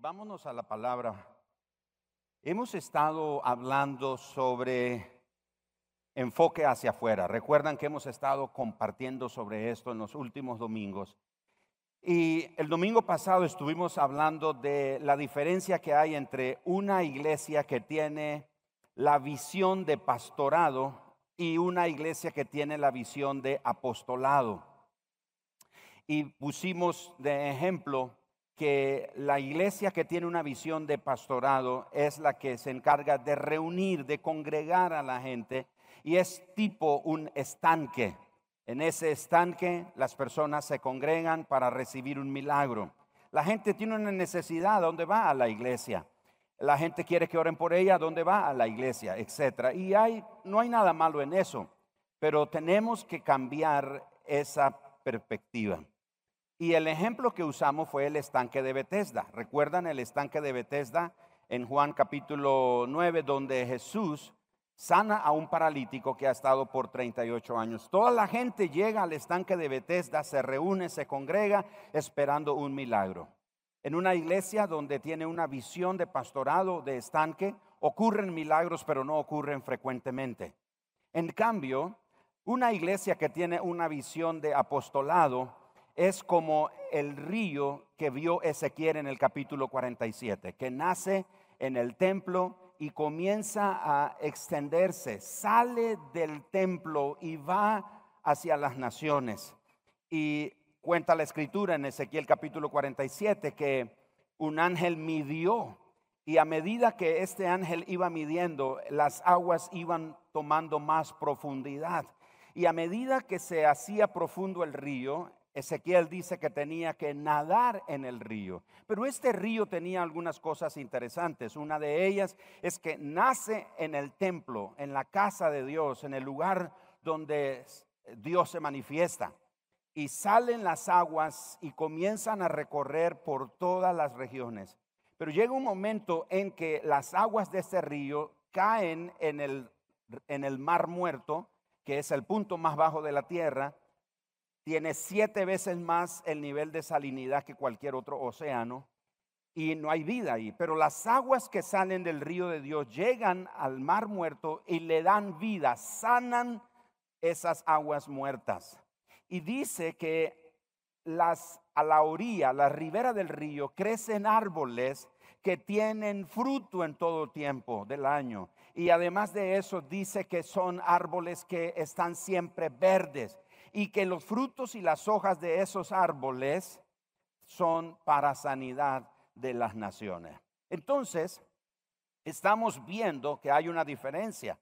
Vámonos a la palabra. Hemos estado hablando sobre enfoque hacia afuera. Recuerdan que hemos estado compartiendo sobre esto en los últimos domingos. Y el domingo pasado estuvimos hablando de la diferencia que hay entre una iglesia que tiene la visión de pastorado y una iglesia que tiene la visión de apostolado. Y pusimos de ejemplo que la iglesia que tiene una visión de pastorado es la que se encarga de reunir, de congregar a la gente y es tipo un estanque. En ese estanque las personas se congregan para recibir un milagro. La gente tiene una necesidad, ¿dónde va? A la iglesia. La gente quiere que oren por ella, ¿dónde va? A la iglesia, etc. Y hay, no hay nada malo en eso, pero tenemos que cambiar esa perspectiva. Y el ejemplo que usamos fue el estanque de Bethesda. ¿Recuerdan el estanque de Bethesda en Juan capítulo 9, donde Jesús sana a un paralítico que ha estado por 38 años? Toda la gente llega al estanque de Bethesda, se reúne, se congrega esperando un milagro. En una iglesia donde tiene una visión de pastorado, de estanque, ocurren milagros, pero no ocurren frecuentemente. En cambio, una iglesia que tiene una visión de apostolado, es como el río que vio Ezequiel en el capítulo 47, que nace en el templo y comienza a extenderse, sale del templo y va hacia las naciones. Y cuenta la escritura en Ezequiel capítulo 47 que un ángel midió y a medida que este ángel iba midiendo, las aguas iban tomando más profundidad. Y a medida que se hacía profundo el río, Ezequiel dice que tenía que nadar en el río. Pero este río tenía algunas cosas interesantes. Una de ellas es que nace en el templo, en la casa de Dios, en el lugar donde Dios se manifiesta. Y salen las aguas y comienzan a recorrer por todas las regiones. Pero llega un momento en que las aguas de este río caen en el, en el mar muerto, que es el punto más bajo de la tierra, tiene siete veces más el nivel de salinidad que cualquier otro océano y no hay vida ahí. Pero las aguas que salen del río de Dios llegan al mar muerto y le dan vida, sanan esas aguas muertas. Y dice que a la orilla, la ribera del río, crecen árboles que tienen fruto en todo tiempo del año. Y además de eso dice que son árboles que están siempre verdes y que los frutos y las hojas de esos árboles son para sanidad de las naciones. Entonces, estamos viendo que hay una diferencia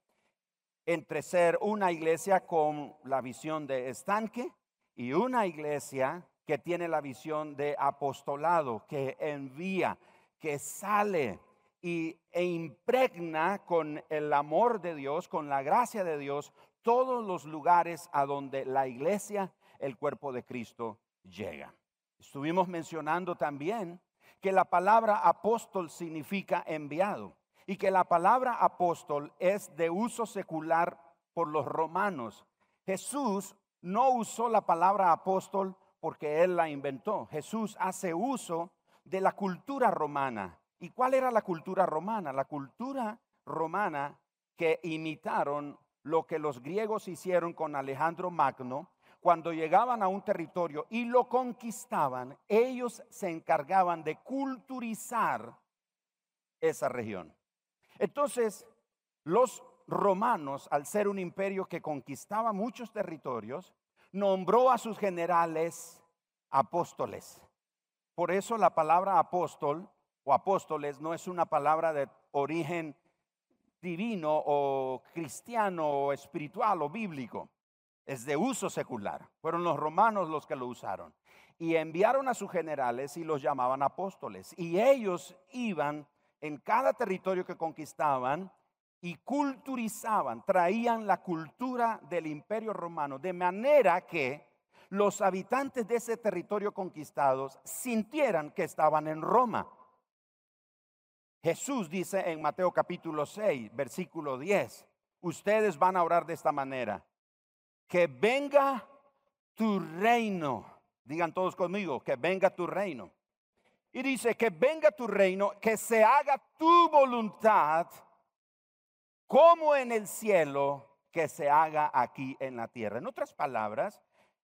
entre ser una iglesia con la visión de estanque y una iglesia que tiene la visión de apostolado, que envía, que sale y, e impregna con el amor de Dios, con la gracia de Dios, todos los lugares a donde la iglesia, el cuerpo de Cristo, llega. Estuvimos mencionando también que la palabra apóstol significa enviado y que la palabra apóstol es de uso secular por los romanos. Jesús no usó la palabra apóstol porque él la inventó. Jesús hace uso de la cultura romana. ¿Y cuál era la cultura romana? La cultura romana que imitaron lo que los griegos hicieron con Alejandro Magno, cuando llegaban a un territorio y lo conquistaban, ellos se encargaban de culturizar esa región. Entonces, los romanos, al ser un imperio que conquistaba muchos territorios, nombró a sus generales apóstoles. Por eso la palabra apóstol o apóstoles no es una palabra de origen divino o cristiano o espiritual o bíblico. Es de uso secular. Fueron los romanos los que lo usaron. Y enviaron a sus generales y los llamaban apóstoles. Y ellos iban en cada territorio que conquistaban y culturizaban, traían la cultura del imperio romano, de manera que los habitantes de ese territorio conquistados sintieran que estaban en Roma. Jesús dice en Mateo capítulo 6, versículo 10, ustedes van a orar de esta manera, que venga tu reino, digan todos conmigo, que venga tu reino. Y dice, que venga tu reino, que se haga tu voluntad como en el cielo, que se haga aquí en la tierra. En otras palabras,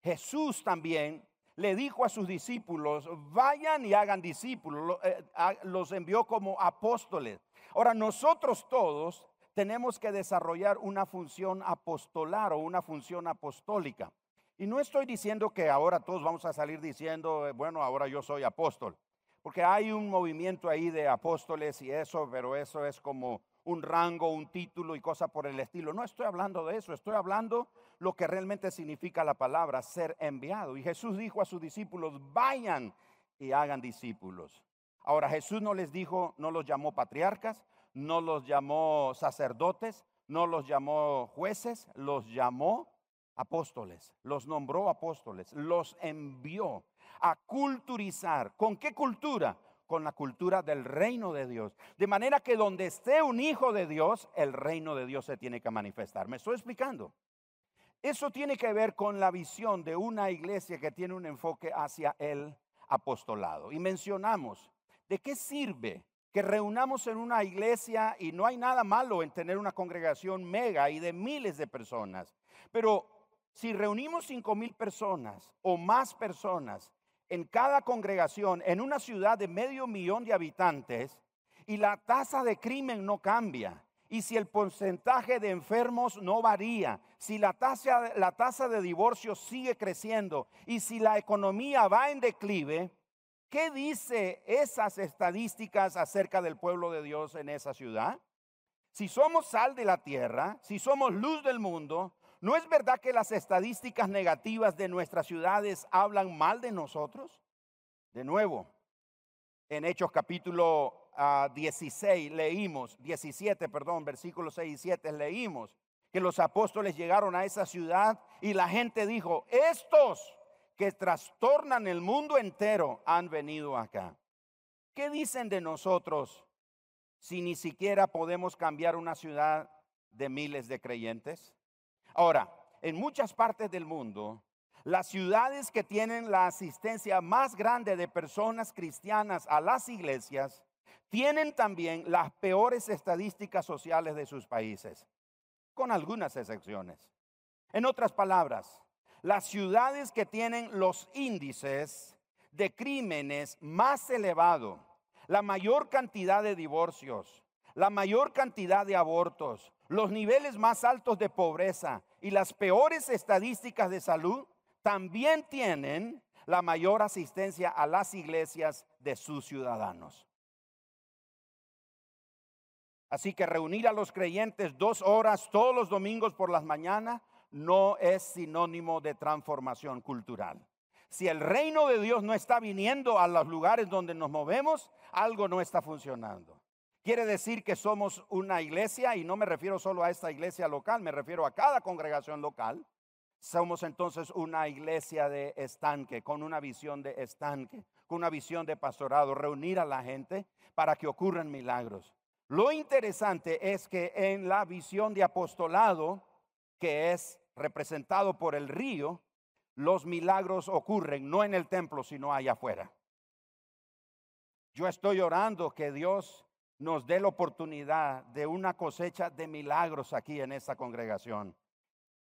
Jesús también le dijo a sus discípulos, vayan y hagan discípulos, eh, los envió como apóstoles. Ahora, nosotros todos tenemos que desarrollar una función apostolar o una función apostólica. Y no estoy diciendo que ahora todos vamos a salir diciendo, eh, bueno, ahora yo soy apóstol, porque hay un movimiento ahí de apóstoles y eso, pero eso es como un rango, un título y cosas por el estilo. No estoy hablando de eso, estoy hablando lo que realmente significa la palabra ser enviado. Y Jesús dijo a sus discípulos, vayan y hagan discípulos. Ahora Jesús no les dijo, no los llamó patriarcas, no los llamó sacerdotes, no los llamó jueces, los llamó apóstoles, los nombró apóstoles, los envió a culturizar. ¿Con qué cultura? Con la cultura del reino de Dios. De manera que donde esté un hijo de Dios, el reino de Dios se tiene que manifestar. ¿Me estoy explicando? Eso tiene que ver con la visión de una iglesia que tiene un enfoque hacia el apostolado. Y mencionamos, ¿de qué sirve que reunamos en una iglesia y no hay nada malo en tener una congregación mega y de miles de personas? Pero si reunimos cinco mil personas o más personas en cada congregación en una ciudad de medio millón de habitantes y la tasa de crimen no cambia, y si el porcentaje de enfermos no varía, si la tasa, la tasa de divorcio sigue creciendo y si la economía va en declive, ¿qué dice esas estadísticas acerca del pueblo de Dios en esa ciudad? Si somos sal de la tierra, si somos luz del mundo, ¿No es verdad que las estadísticas negativas de nuestras ciudades hablan mal de nosotros? De nuevo, en Hechos capítulo 16 ah, leímos, 17, perdón, versículos 6 y 7 leímos que los apóstoles llegaron a esa ciudad y la gente dijo, estos que trastornan el mundo entero han venido acá. ¿Qué dicen de nosotros si ni siquiera podemos cambiar una ciudad de miles de creyentes? Ahora, en muchas partes del mundo, las ciudades que tienen la asistencia más grande de personas cristianas a las iglesias tienen también las peores estadísticas sociales de sus países, con algunas excepciones. En otras palabras, las ciudades que tienen los índices de crímenes más elevados, la mayor cantidad de divorcios, la mayor cantidad de abortos, los niveles más altos de pobreza y las peores estadísticas de salud también tienen la mayor asistencia a las iglesias de sus ciudadanos. Así que reunir a los creyentes dos horas todos los domingos por las mañanas no es sinónimo de transformación cultural. Si el reino de Dios no está viniendo a los lugares donde nos movemos, algo no está funcionando. Quiere decir que somos una iglesia y no me refiero solo a esta iglesia local, me refiero a cada congregación local. Somos entonces una iglesia de estanque, con una visión de estanque, con una visión de pastorado, reunir a la gente para que ocurran milagros. Lo interesante es que en la visión de apostolado, que es representado por el río, los milagros ocurren no en el templo, sino allá afuera. Yo estoy orando que Dios nos dé la oportunidad de una cosecha de milagros aquí en esta congregación.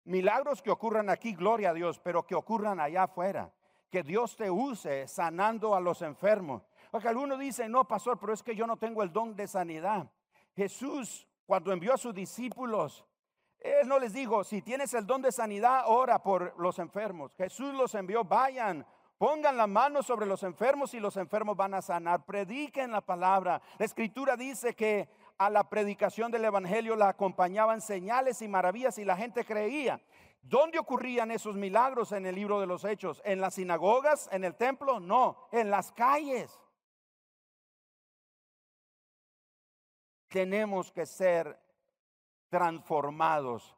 Milagros que ocurran aquí, gloria a Dios, pero que ocurran allá afuera. Que Dios te use sanando a los enfermos. Porque algunos dicen, no, pastor, pero es que yo no tengo el don de sanidad. Jesús, cuando envió a sus discípulos, Él no les dijo, si tienes el don de sanidad, ora por los enfermos. Jesús los envió, vayan, Pongan la mano sobre los enfermos y los enfermos van a sanar. Prediquen la palabra. La escritura dice que a la predicación del Evangelio la acompañaban señales y maravillas y la gente creía. ¿Dónde ocurrían esos milagros en el libro de los Hechos? ¿En las sinagogas? ¿En el templo? No, en las calles. Tenemos que ser transformados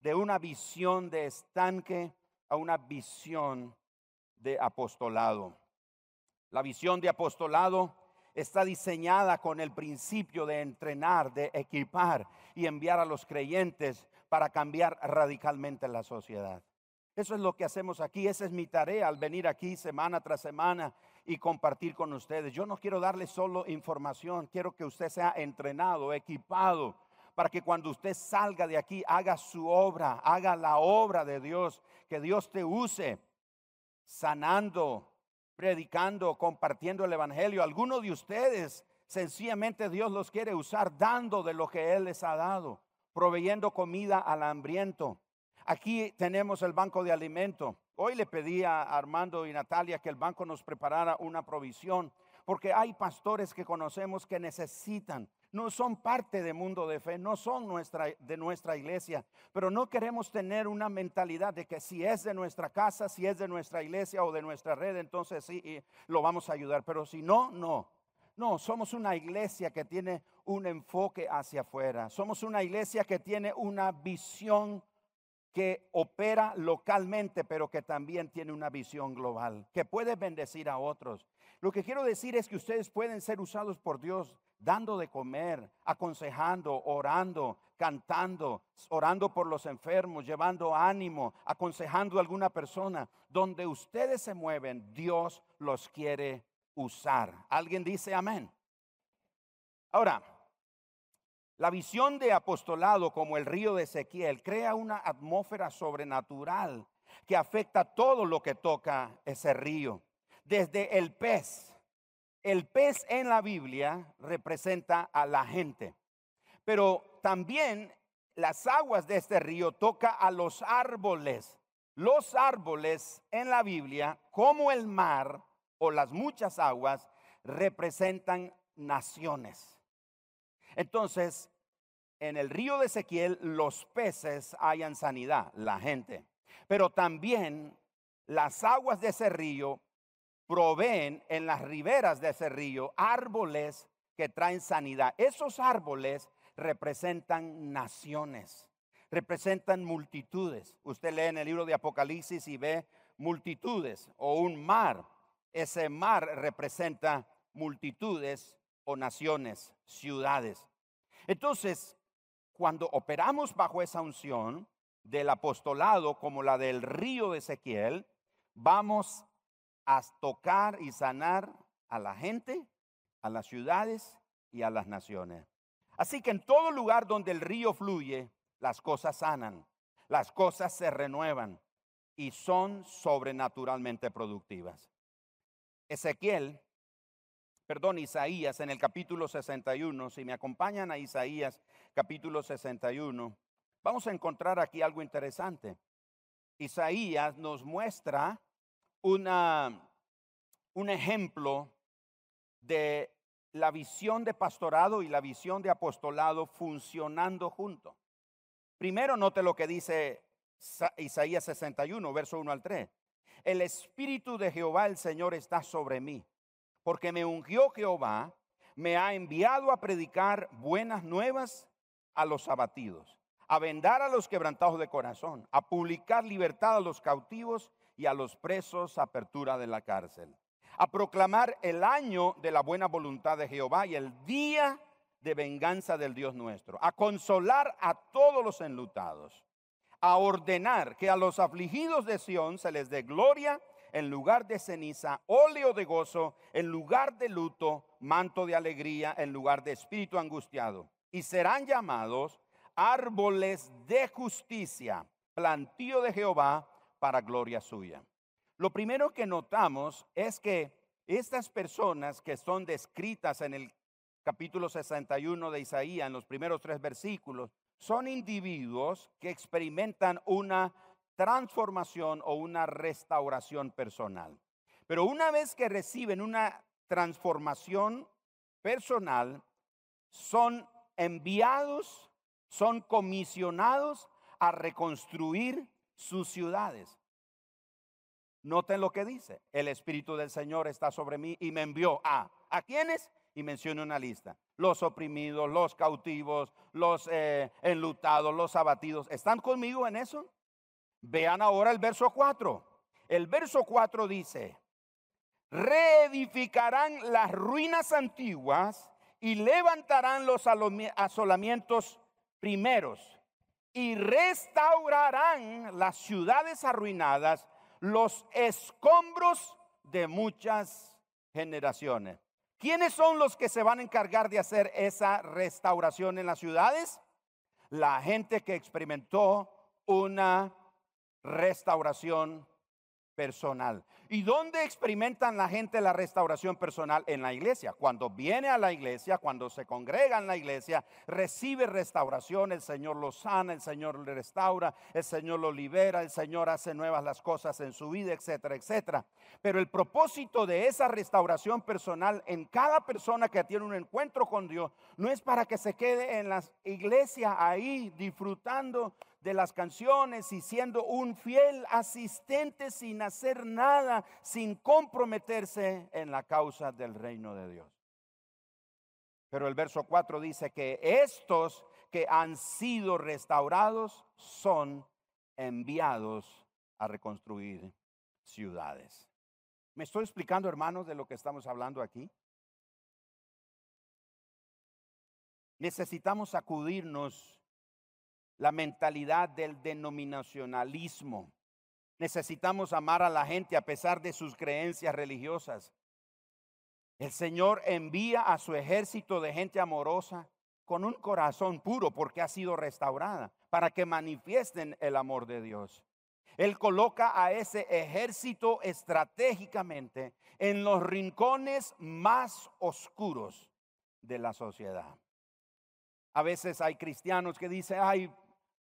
de una visión de estanque a una visión de apostolado. La visión de apostolado está diseñada con el principio de entrenar, de equipar y enviar a los creyentes para cambiar radicalmente la sociedad. Eso es lo que hacemos aquí, esa es mi tarea al venir aquí semana tras semana y compartir con ustedes. Yo no quiero darle solo información, quiero que usted sea entrenado, equipado, para que cuando usted salga de aquí haga su obra, haga la obra de Dios, que Dios te use sanando, predicando, compartiendo el Evangelio. Algunos de ustedes sencillamente Dios los quiere usar dando de lo que Él les ha dado, proveyendo comida al hambriento. Aquí tenemos el banco de alimento. Hoy le pedí a Armando y Natalia que el banco nos preparara una provisión, porque hay pastores que conocemos que necesitan, no son parte del mundo de fe, no son nuestra, de nuestra iglesia, pero no queremos tener una mentalidad de que si es de nuestra casa, si es de nuestra iglesia o de nuestra red, entonces sí, lo vamos a ayudar, pero si no, no. No, somos una iglesia que tiene un enfoque hacia afuera. Somos una iglesia que tiene una visión que opera localmente, pero que también tiene una visión global, que puede bendecir a otros. Lo que quiero decir es que ustedes pueden ser usados por Dios dando de comer, aconsejando, orando, cantando, orando por los enfermos, llevando ánimo, aconsejando a alguna persona. Donde ustedes se mueven, Dios los quiere usar. ¿Alguien dice amén? Ahora, la visión de apostolado como el río de Ezequiel crea una atmósfera sobrenatural que afecta todo lo que toca ese río. Desde el pez. El pez en la Biblia representa a la gente. Pero también las aguas de este río toca a los árboles. Los árboles en la Biblia, como el mar o las muchas aguas, representan naciones. Entonces, en el río de Ezequiel los peces hayan sanidad, la gente. Pero también las aguas de ese río proveen en las riberas de ese río árboles que traen sanidad. Esos árboles representan naciones, representan multitudes. Usted lee en el libro de Apocalipsis y ve multitudes o un mar. Ese mar representa multitudes o naciones, ciudades. Entonces, cuando operamos bajo esa unción del apostolado como la del río de Ezequiel, vamos a tocar y sanar a la gente, a las ciudades y a las naciones. Así que en todo lugar donde el río fluye, las cosas sanan, las cosas se renuevan y son sobrenaturalmente productivas. Ezequiel perdón, Isaías en el capítulo 61, si me acompañan a Isaías capítulo 61, vamos a encontrar aquí algo interesante. Isaías nos muestra una, un ejemplo de la visión de pastorado y la visión de apostolado funcionando juntos. Primero note lo que dice Isaías 61, verso 1 al 3. El Espíritu de Jehová el Señor está sobre mí porque me ungió Jehová, me ha enviado a predicar buenas nuevas a los abatidos, a vendar a los quebrantados de corazón, a publicar libertad a los cautivos y a los presos apertura de la cárcel, a proclamar el año de la buena voluntad de Jehová y el día de venganza del Dios nuestro, a consolar a todos los enlutados, a ordenar que a los afligidos de Sión se les dé gloria en lugar de ceniza, óleo de gozo, en lugar de luto, manto de alegría, en lugar de espíritu angustiado. Y serán llamados árboles de justicia, plantío de Jehová para gloria suya. Lo primero que notamos es que estas personas que son descritas en el capítulo 61 de Isaías, en los primeros tres versículos, son individuos que experimentan una transformación o una restauración personal. Pero una vez que reciben una transformación personal, son enviados, son comisionados a reconstruir sus ciudades. Noten lo que dice, el Espíritu del Señor está sobre mí y me envió a, ¿a quiénes? Y menciona una lista, los oprimidos, los cautivos, los eh, enlutados, los abatidos. ¿Están conmigo en eso? Vean ahora el verso 4. El verso 4 dice, reedificarán las ruinas antiguas y levantarán los asolamientos primeros y restaurarán las ciudades arruinadas, los escombros de muchas generaciones. ¿Quiénes son los que se van a encargar de hacer esa restauración en las ciudades? La gente que experimentó una restauración personal. ¿Y dónde experimentan la gente la restauración personal? En la iglesia. Cuando viene a la iglesia, cuando se congrega en la iglesia, recibe restauración, el Señor lo sana, el Señor le restaura, el Señor lo libera, el Señor hace nuevas las cosas en su vida, etcétera, etcétera. Pero el propósito de esa restauración personal en cada persona que tiene un encuentro con Dios no es para que se quede en la iglesia ahí disfrutando de las canciones y siendo un fiel asistente sin hacer nada, sin comprometerse en la causa del reino de Dios. Pero el verso 4 dice que estos que han sido restaurados son enviados a reconstruir ciudades. ¿Me estoy explicando, hermanos, de lo que estamos hablando aquí? Necesitamos sacudirnos la mentalidad del denominacionalismo. Necesitamos amar a la gente a pesar de sus creencias religiosas. El Señor envía a su ejército de gente amorosa con un corazón puro porque ha sido restaurada para que manifiesten el amor de Dios. Él coloca a ese ejército estratégicamente en los rincones más oscuros de la sociedad. A veces hay cristianos que dicen, ay,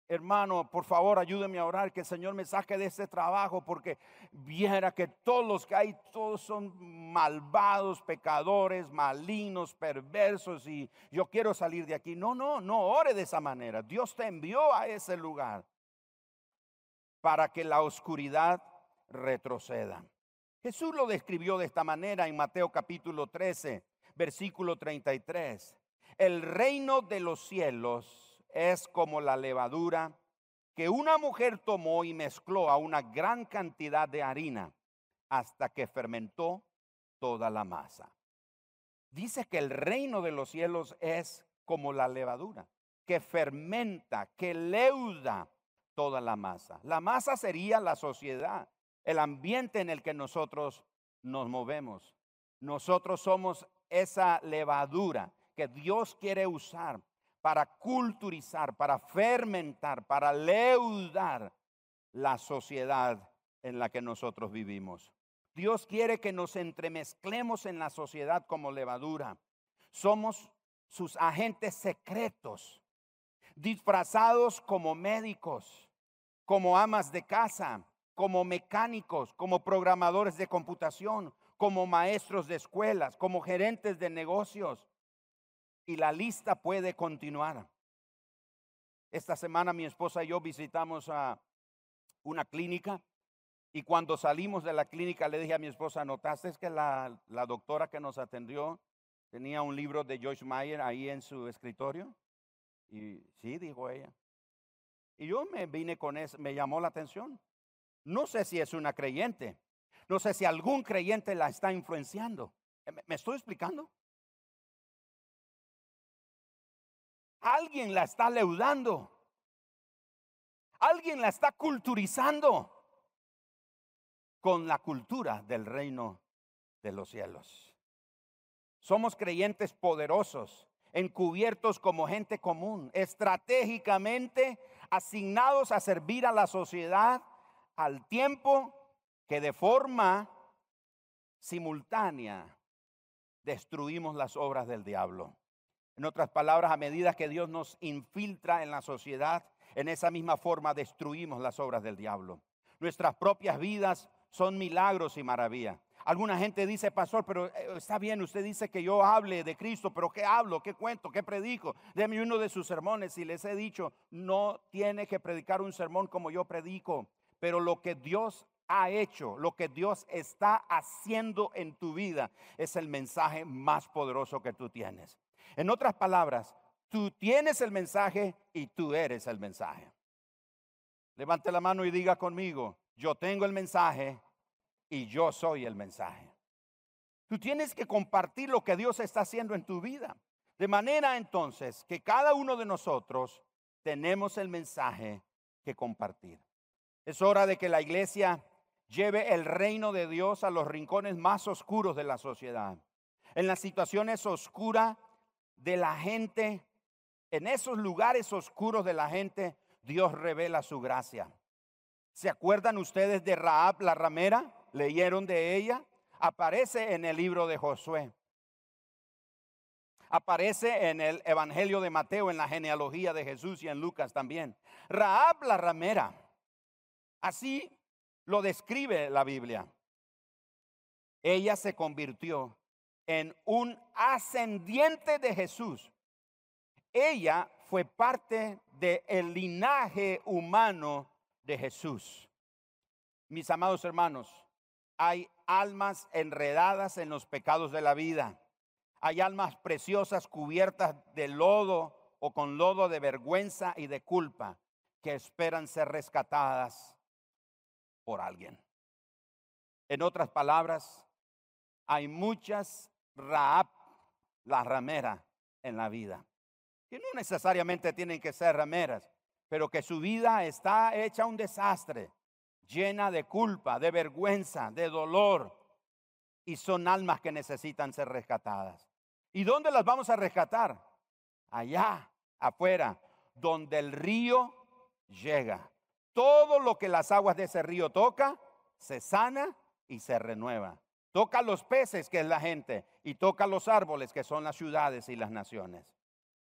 hermano, por favor, ayúdeme a orar, que el Señor me saque de este trabajo, porque viera que todos los que hay, todos son malvados, pecadores, malignos, perversos, y yo quiero salir de aquí. No, no, no ore de esa manera. Dios te envió a ese lugar para que la oscuridad retroceda. Jesús lo describió de esta manera en Mateo capítulo 13, versículo 33. El reino de los cielos es como la levadura que una mujer tomó y mezcló a una gran cantidad de harina hasta que fermentó toda la masa. Dice que el reino de los cielos es como la levadura, que fermenta, que leuda toda la masa. La masa sería la sociedad, el ambiente en el que nosotros nos movemos. Nosotros somos esa levadura que Dios quiere usar para culturizar, para fermentar, para leudar la sociedad en la que nosotros vivimos. Dios quiere que nos entremezclemos en la sociedad como levadura. Somos sus agentes secretos, disfrazados como médicos, como amas de casa, como mecánicos, como programadores de computación, como maestros de escuelas, como gerentes de negocios, y la lista puede continuar. Esta semana mi esposa y yo visitamos a una clínica y cuando salimos de la clínica le dije a mi esposa, ¿notaste que la, la doctora que nos atendió tenía un libro de Joyce Meyer ahí en su escritorio? Y sí, dijo ella. Y yo me vine con eso, me llamó la atención. No sé si es una creyente, no sé si algún creyente la está influenciando. ¿Me estoy explicando? Alguien la está leudando. Alguien la está culturizando con la cultura del reino de los cielos. Somos creyentes poderosos, encubiertos como gente común, estratégicamente asignados a servir a la sociedad al tiempo que de forma simultánea destruimos las obras del diablo. En otras palabras, a medida que Dios nos infiltra en la sociedad, en esa misma forma destruimos las obras del diablo. Nuestras propias vidas son milagros y maravillas. Alguna gente dice, pastor, pero eh, está bien, usted dice que yo hable de Cristo, pero ¿qué hablo? ¿Qué cuento? ¿Qué predico? Deme uno de sus sermones y les he dicho, no tiene que predicar un sermón como yo predico, pero lo que Dios ha hecho, lo que Dios está haciendo en tu vida es el mensaje más poderoso que tú tienes. En otras palabras, tú tienes el mensaje y tú eres el mensaje. Levante la mano y diga conmigo, yo tengo el mensaje y yo soy el mensaje. Tú tienes que compartir lo que Dios está haciendo en tu vida. De manera entonces que cada uno de nosotros tenemos el mensaje que compartir. Es hora de que la iglesia lleve el reino de Dios a los rincones más oscuros de la sociedad. En las situaciones oscuras de la gente, en esos lugares oscuros de la gente, Dios revela su gracia. ¿Se acuerdan ustedes de Raab la ramera? ¿Leyeron de ella? Aparece en el libro de Josué. Aparece en el Evangelio de Mateo, en la genealogía de Jesús y en Lucas también. Raab la ramera. Así lo describe la Biblia. Ella se convirtió en un ascendiente de Jesús. Ella fue parte del linaje humano de Jesús. Mis amados hermanos, hay almas enredadas en los pecados de la vida. Hay almas preciosas cubiertas de lodo o con lodo de vergüenza y de culpa que esperan ser rescatadas por alguien. En otras palabras, hay muchas Raab, la ramera, en la vida que no necesariamente tienen que ser rameras, pero que su vida está hecha un desastre, llena de culpa, de vergüenza, de dolor, y son almas que necesitan ser rescatadas. ¿Y dónde las vamos a rescatar? Allá, afuera, donde el río llega. Todo lo que las aguas de ese río toca, se sana y se renueva. Toca los peces, que es la gente, y toca los árboles, que son las ciudades y las naciones.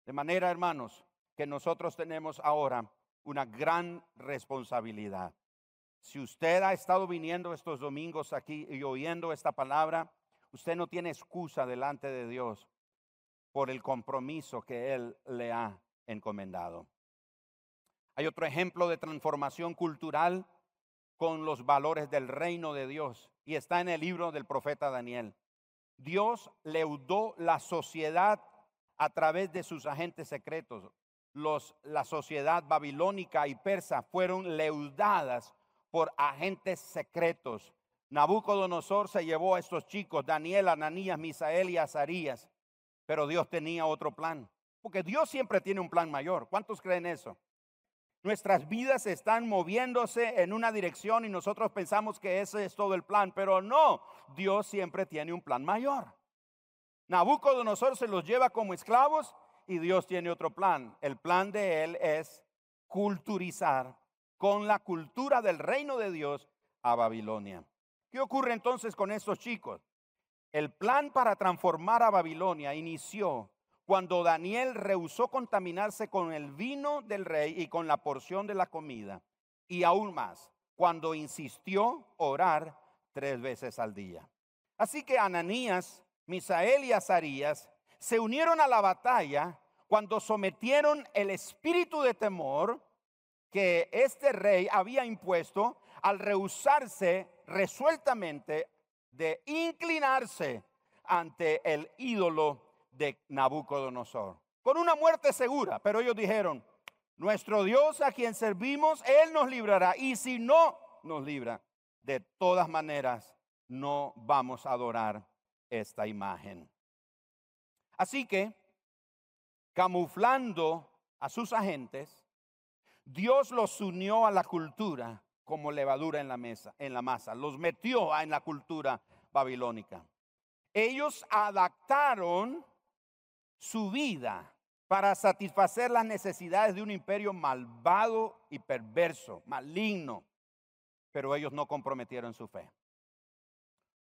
De manera, hermanos, que nosotros tenemos ahora una gran responsabilidad. Si usted ha estado viniendo estos domingos aquí y oyendo esta palabra, usted no tiene excusa delante de Dios por el compromiso que Él le ha encomendado. Hay otro ejemplo de transformación cultural con los valores del reino de Dios y está en el libro del profeta Daniel. Dios leudó la sociedad a través de sus agentes secretos. Los, la sociedad babilónica y persa fueron leudadas por agentes secretos. Nabucodonosor se llevó a estos chicos, Daniel, Ananías, Misael y Azarías, pero Dios tenía otro plan, porque Dios siempre tiene un plan mayor. ¿Cuántos creen eso? Nuestras vidas están moviéndose en una dirección y nosotros pensamos que ese es todo el plan, pero no, Dios siempre tiene un plan mayor. Nabucodonosor se los lleva como esclavos y Dios tiene otro plan. El plan de él es culturizar con la cultura del reino de Dios a Babilonia. ¿Qué ocurre entonces con estos chicos? El plan para transformar a Babilonia inició cuando Daniel rehusó contaminarse con el vino del rey y con la porción de la comida. Y aún más, cuando insistió orar tres veces al día. Así que Ananías Misael y Azarías se unieron a la batalla cuando sometieron el espíritu de temor que este rey había impuesto al rehusarse resueltamente de inclinarse ante el ídolo de Nabucodonosor. Con una muerte segura, pero ellos dijeron, nuestro Dios a quien servimos, Él nos librará. Y si no nos libra, de todas maneras no vamos a adorar esta imagen. Así que, camuflando a sus agentes, Dios los unió a la cultura como levadura en la mesa, en la masa, los metió en la cultura babilónica. Ellos adaptaron su vida para satisfacer las necesidades de un imperio malvado y perverso, maligno, pero ellos no comprometieron su fe.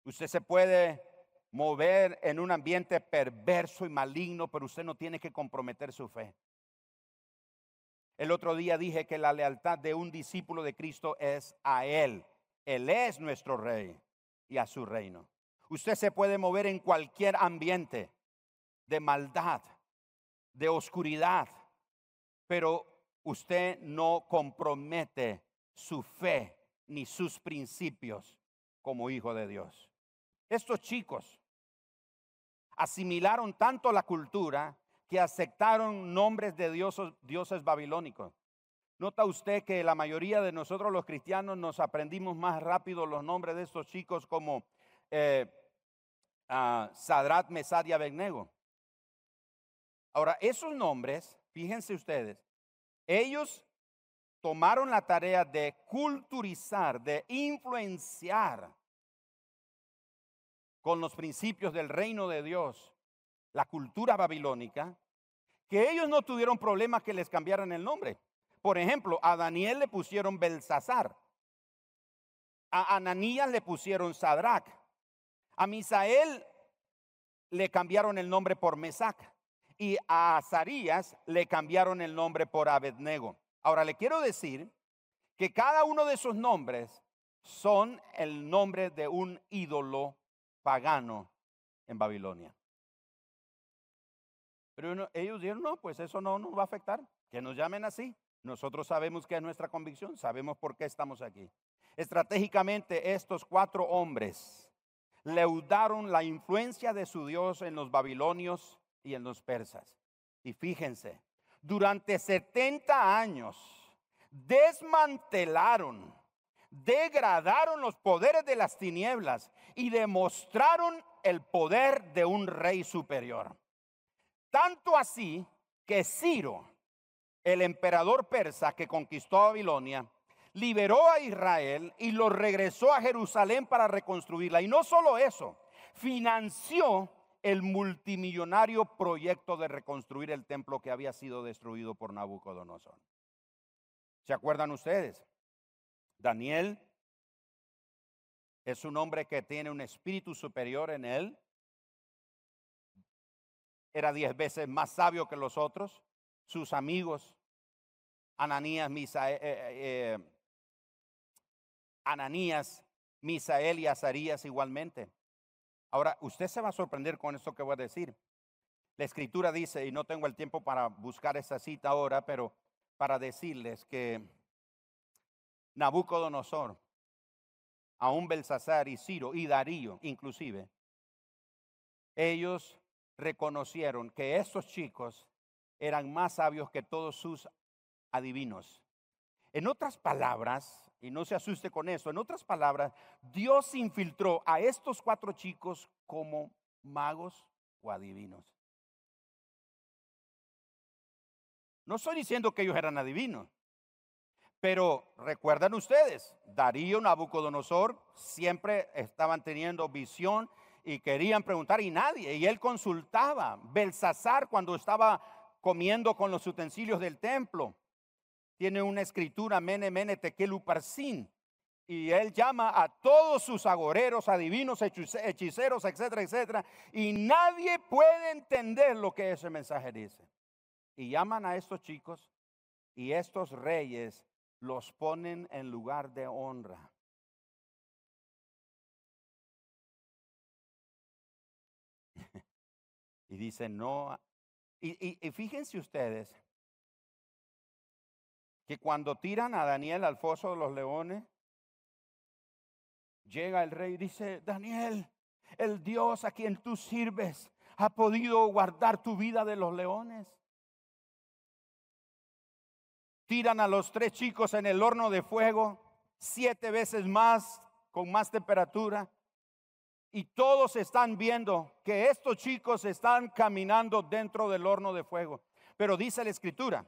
Usted se puede mover en un ambiente perverso y maligno, pero usted no tiene que comprometer su fe. El otro día dije que la lealtad de un discípulo de Cristo es a Él. Él es nuestro rey y a su reino. Usted se puede mover en cualquier ambiente de maldad, de oscuridad, pero usted no compromete su fe ni sus principios como hijo de Dios. Estos chicos asimilaron tanto la cultura que aceptaron nombres de dioses, dioses babilónicos. Nota usted que la mayoría de nosotros los cristianos nos aprendimos más rápido los nombres de estos chicos como eh, Sadrat, Mesad y Abednego. Ahora, esos nombres, fíjense ustedes, ellos tomaron la tarea de culturizar, de influenciar con los principios del reino de Dios, la cultura babilónica, que ellos no tuvieron problemas que les cambiaran el nombre. Por ejemplo, a Daniel le pusieron Belsasar, a Ananías le pusieron Sadrach, a Misael le cambiaron el nombre por Mesac y a Azarías le cambiaron el nombre por Abednego. Ahora le quiero decir que cada uno de esos nombres son el nombre de un ídolo pagano en Babilonia. Pero ellos dijeron, no, pues eso no nos va a afectar, que nos llamen así. Nosotros sabemos que es nuestra convicción, sabemos por qué estamos aquí. Estratégicamente, estos cuatro hombres leudaron la influencia de su Dios en los babilonios y en los persas. Y fíjense, durante 70 años desmantelaron, degradaron los poderes de las tinieblas y demostraron el poder de un rey superior. Tanto así que Ciro, el emperador persa que conquistó Babilonia, liberó a Israel y lo regresó a Jerusalén para reconstruirla. Y no solo eso, financió el multimillonario proyecto de reconstruir el templo que había sido destruido por Nabucodonosor. ¿Se acuerdan ustedes? Daniel es un hombre que tiene un espíritu superior en él. Era diez veces más sabio que los otros. Sus amigos, Ananías, Misael, eh, eh, eh, Ananías, Misael y Azarías igualmente. Ahora, usted se va a sorprender con esto que voy a decir. La escritura dice, y no tengo el tiempo para buscar esa cita ahora, pero para decirles que Nabucodonosor, aún Belsasar y Ciro y Darío inclusive, ellos reconocieron que estos chicos eran más sabios que todos sus adivinos. En otras palabras, y no se asuste con eso. En otras palabras, Dios infiltró a estos cuatro chicos como magos o adivinos. No estoy diciendo que ellos eran adivinos, pero recuerdan ustedes, Darío, Nabucodonosor siempre estaban teniendo visión y querían preguntar y nadie, y él consultaba. Belsasar cuando estaba comiendo con los utensilios del templo, tiene una escritura, Mene, Mene, Tekelu, Parsin. Y él llama a todos sus agoreros, adivinos, hechiceros, etcétera, etcétera. Y nadie puede entender lo que ese mensaje dice. Y llaman a estos chicos y estos reyes los ponen en lugar de honra. y dicen, no. y fíjense ustedes, que cuando tiran a Daniel al foso de los leones, llega el rey y dice, Daniel, el Dios a quien tú sirves ha podido guardar tu vida de los leones. Tiran a los tres chicos en el horno de fuego, siete veces más, con más temperatura. Y todos están viendo que estos chicos están caminando dentro del horno de fuego. Pero dice la escritura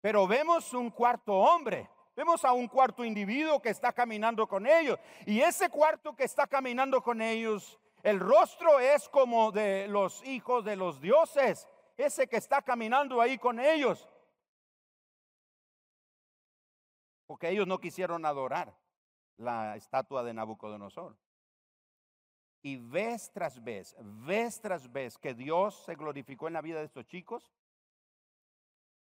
pero vemos un cuarto hombre, vemos a un cuarto individuo que está caminando con ellos. Y ese cuarto que está caminando con ellos, el rostro es como de los hijos de los dioses, ese que está caminando ahí con ellos. Porque ellos no quisieron adorar la estatua de Nabucodonosor. Y vez tras vez, vez tras vez que Dios se glorificó en la vida de estos chicos,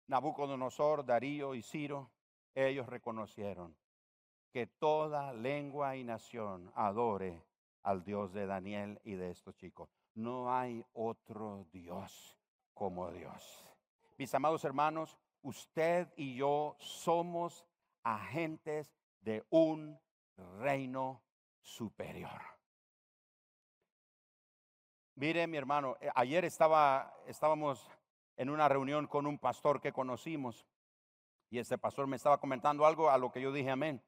Nabucodonosor, Darío y Ciro, ellos reconocieron que toda lengua y nación adore al Dios de Daniel y de estos chicos. No hay otro Dios como Dios. Mis amados hermanos, usted y yo somos agentes de un reino superior. Mire, mi hermano, eh, ayer estaba, estábamos en una reunión con un pastor que conocimos y ese pastor me estaba comentando algo a lo que yo dije amén.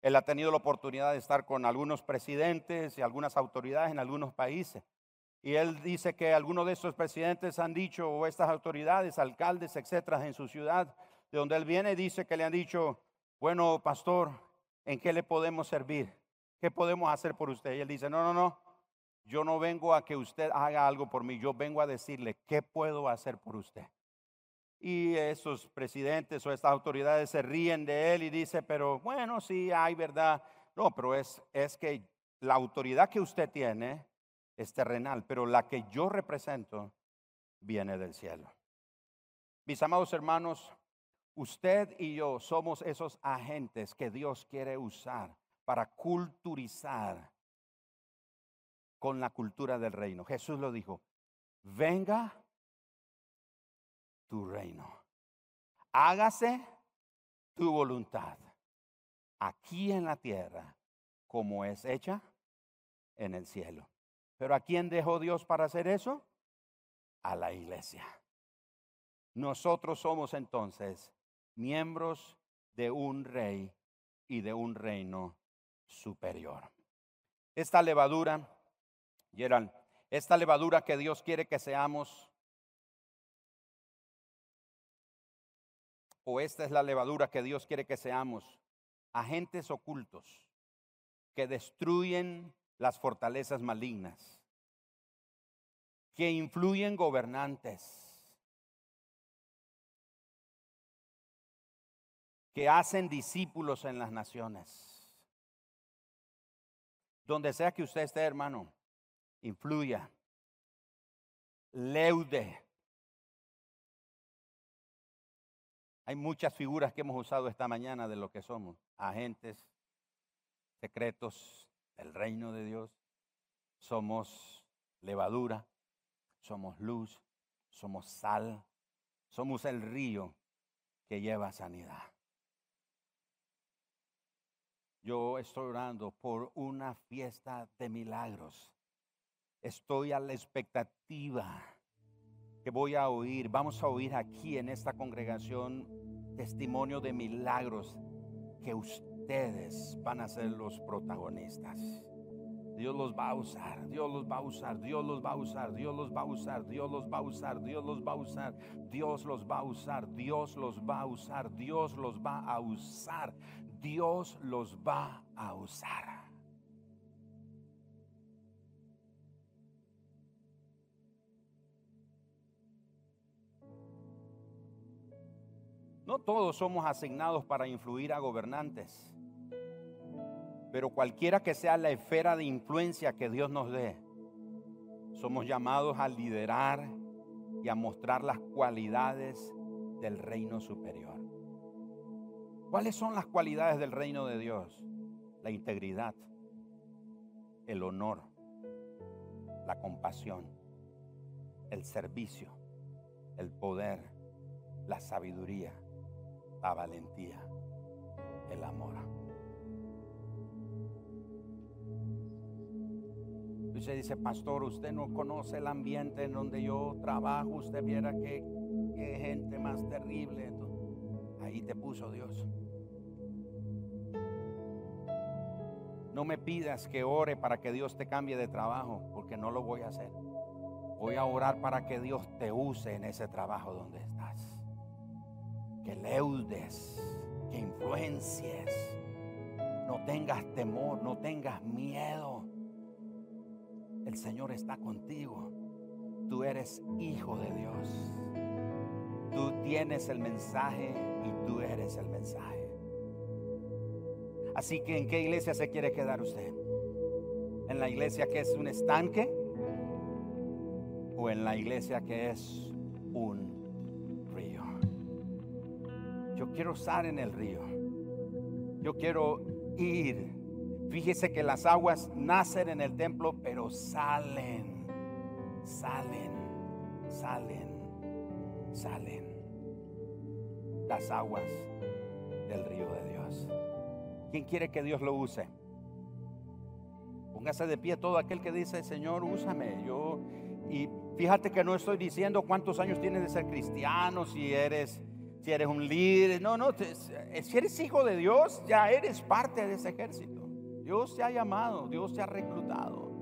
Él ha tenido la oportunidad de estar con algunos presidentes y algunas autoridades en algunos países. Y él dice que algunos de esos presidentes han dicho, o estas autoridades, alcaldes, etcétera, en su ciudad, de donde él viene, dice que le han dicho, bueno, pastor, ¿en qué le podemos servir? ¿Qué podemos hacer por usted? Y él dice, no, no, no, yo no vengo a que usted haga algo por mí, yo vengo a decirle, ¿qué puedo hacer por usted? Y esos presidentes o estas autoridades se ríen de él y dice, pero bueno, sí, hay verdad. No, pero es, es que la autoridad que usted tiene es terrenal, pero la que yo represento viene del cielo. Mis amados hermanos, usted y yo somos esos agentes que Dios quiere usar para culturizar con la cultura del reino. Jesús lo dijo, venga tu reino, hágase tu voluntad aquí en la tierra como es hecha en el cielo. Pero ¿a quién dejó Dios para hacer eso? A la iglesia. Nosotros somos entonces miembros de un rey y de un reino superior. Esta levadura, Gerald, esta levadura que Dios quiere que seamos, o esta es la levadura que Dios quiere que seamos, agentes ocultos que destruyen las fortalezas malignas, que influyen gobernantes, que hacen discípulos en las naciones. Donde sea que usted esté, hermano, influya, leude. Hay muchas figuras que hemos usado esta mañana de lo que somos, agentes secretos del reino de Dios. Somos levadura, somos luz, somos sal, somos el río que lleva sanidad. Yo estoy orando por una fiesta de milagros. Estoy a la expectativa que voy a oír. Vamos a oír aquí en esta congregación testimonio de milagros que usted ustedes van a ser los protagonistas. Dios los va a usar, Dios los va a usar, Dios los va a usar, Dios los va a usar, Dios los va a usar, Dios los va a usar, Dios los va a usar, Dios los va a usar, Dios los va a usar, Dios los va a usar. No todos somos asignados para influir a gobernantes. Pero cualquiera que sea la esfera de influencia que Dios nos dé, somos llamados a liderar y a mostrar las cualidades del reino superior. ¿Cuáles son las cualidades del reino de Dios? La integridad, el honor, la compasión, el servicio, el poder, la sabiduría, la valentía, el amor. Usted dice, pastor, usted no conoce el ambiente en donde yo trabajo, usted viera qué, gente más terrible. ahí te puso Dios. No me pidas que ore para que Dios te cambie de trabajo, porque no lo voy a hacer. Voy a orar para que Dios te use en ese trabajo donde estás. Que leudes, que influencies. No tengas temor, no tengas miedo el Señor está contigo. Tú eres hijo de Dios. Tú tienes el mensaje y tú eres el mensaje. Así que ¿en qué iglesia se quiere quedar usted? ¿En la iglesia que es un estanque? ¿O en la iglesia que es un quiero estar en el río. Yo quiero ir Fíjese que las aguas nacen en el templo, pero salen, salen, salen, salen. Las aguas del río de Dios. ¿Quién quiere que Dios lo use? Póngase de pie todo aquel que dice, Señor, úsame. Yo, y fíjate que no estoy diciendo cuántos años tienes de ser cristiano, si eres, si eres un líder. No, no, si eres hijo de Dios, ya eres parte de ese ejército. Dios te ha llamado, Dios te ha reclutado.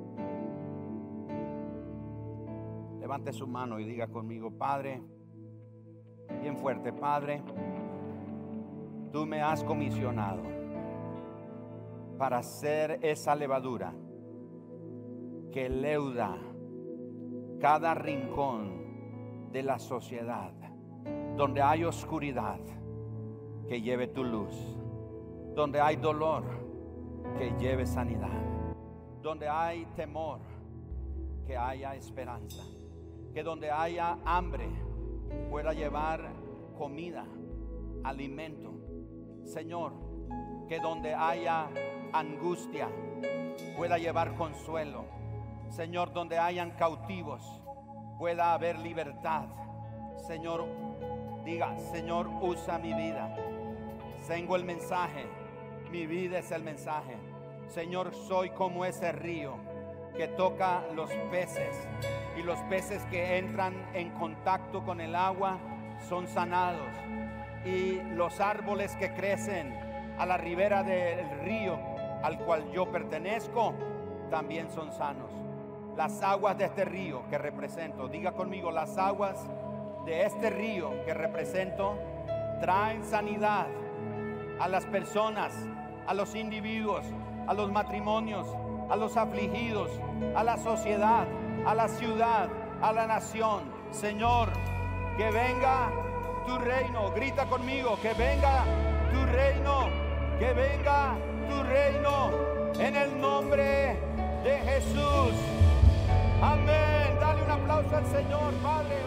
Levante su mano y diga conmigo, Padre, bien fuerte, Padre, tú me has comisionado para ser esa levadura que leuda cada rincón de la sociedad donde hay oscuridad, que lleve tu luz, donde hay dolor, que lleve sanidad, donde hay temor, que haya esperanza, que donde haya hambre pueda llevar comida, alimento. Señor, que donde haya angustia pueda llevar consuelo. Señor, donde hayan cautivos pueda haber libertad. Señor, diga, Señor, usa mi vida. Tengo el mensaje. Mi vida es el mensaje. Señor, soy como ese río que toca los peces y los peces que entran en contacto con el agua son sanados y los árboles que crecen a la ribera del río al cual yo pertenezco también son sanos. Las aguas de este río que represento, diga conmigo, las aguas de este río que represento traen sanidad a las personas, a los individuos, a los matrimonios, a los afligidos, a la sociedad, a la ciudad, a la nación. Señor, que venga tu reino. Grita conmigo, que venga tu reino, que venga tu reino en el nombre de Jesús. Amén. Dale un aplauso al Señor, Padre.